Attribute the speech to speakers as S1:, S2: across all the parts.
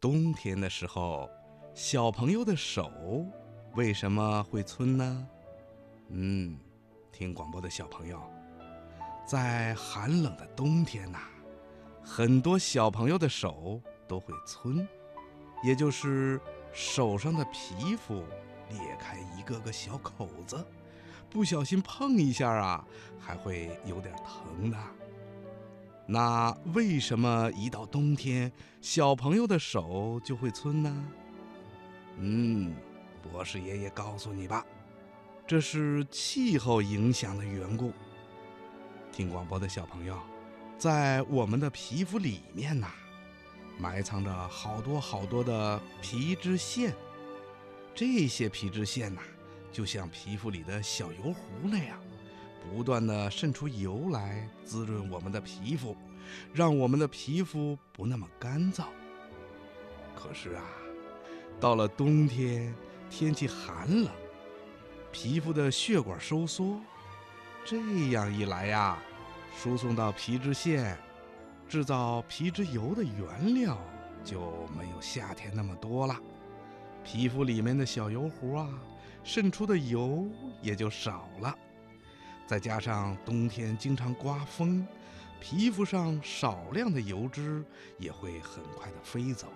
S1: 冬天的时候，小朋友的手为什么会皴呢？嗯，听广播的小朋友，在寒冷的冬天呐，很多小朋友的手都会皴，也就是手上的皮肤裂开一个个小口子，不小心碰一下啊，还会有点疼的。那为什么一到冬天，小朋友的手就会皴呢？嗯，博士爷爷告诉你吧，这是气候影响的缘故。听广播的小朋友，在我们的皮肤里面呐，埋藏着好多好多的皮脂腺，这些皮脂腺呐，就像皮肤里的小油壶那样。不断的渗出油来，滋润我们的皮肤，让我们的皮肤不那么干燥。可是啊，到了冬天，天气寒冷，皮肤的血管收缩，这样一来呀，输送到皮脂腺，制造皮脂油的原料就没有夏天那么多了，皮肤里面的小油壶啊，渗出的油也就少了。再加上冬天经常刮风，皮肤上少量的油脂也会很快的飞走。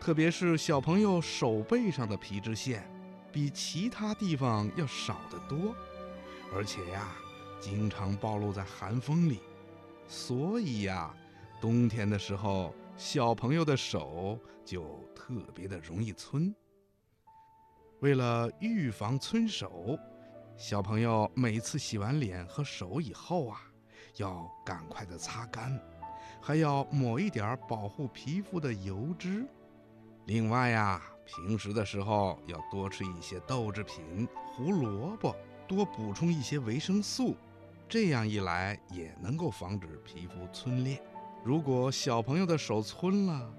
S1: 特别是小朋友手背上的皮脂腺，比其他地方要少得多，而且呀，经常暴露在寒风里，所以呀，冬天的时候，小朋友的手就特别的容易皴。为了预防皴手。小朋友每次洗完脸和手以后啊，要赶快的擦干，还要抹一点保护皮肤的油脂。另外呀，平时的时候要多吃一些豆制品、胡萝卜，多补充一些维生素。这样一来，也能够防止皮肤皴裂。如果小朋友的手皴了，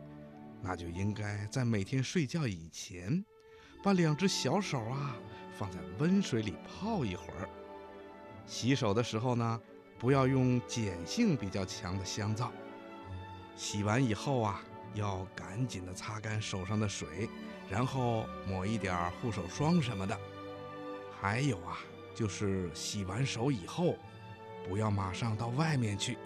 S1: 那就应该在每天睡觉以前，把两只小手啊。放在温水里泡一会儿。洗手的时候呢，不要用碱性比较强的香皂。洗完以后啊，要赶紧的擦干手上的水，然后抹一点护手霜什么的。还有啊，就是洗完手以后，不要马上到外面去，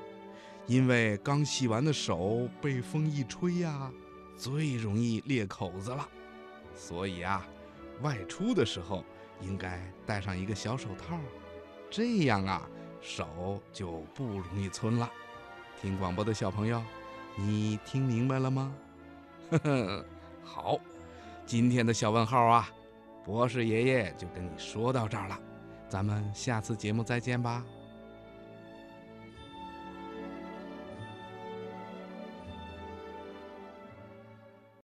S1: 因为刚洗完的手被风一吹呀，最容易裂口子了。所以啊，外出的时候。应该戴上一个小手套，这样啊，手就不容易皴了。听广播的小朋友，你听明白了吗？呵呵，好，今天的小问号啊，博士爷爷就跟你说到这儿了，咱们下次节目再见吧。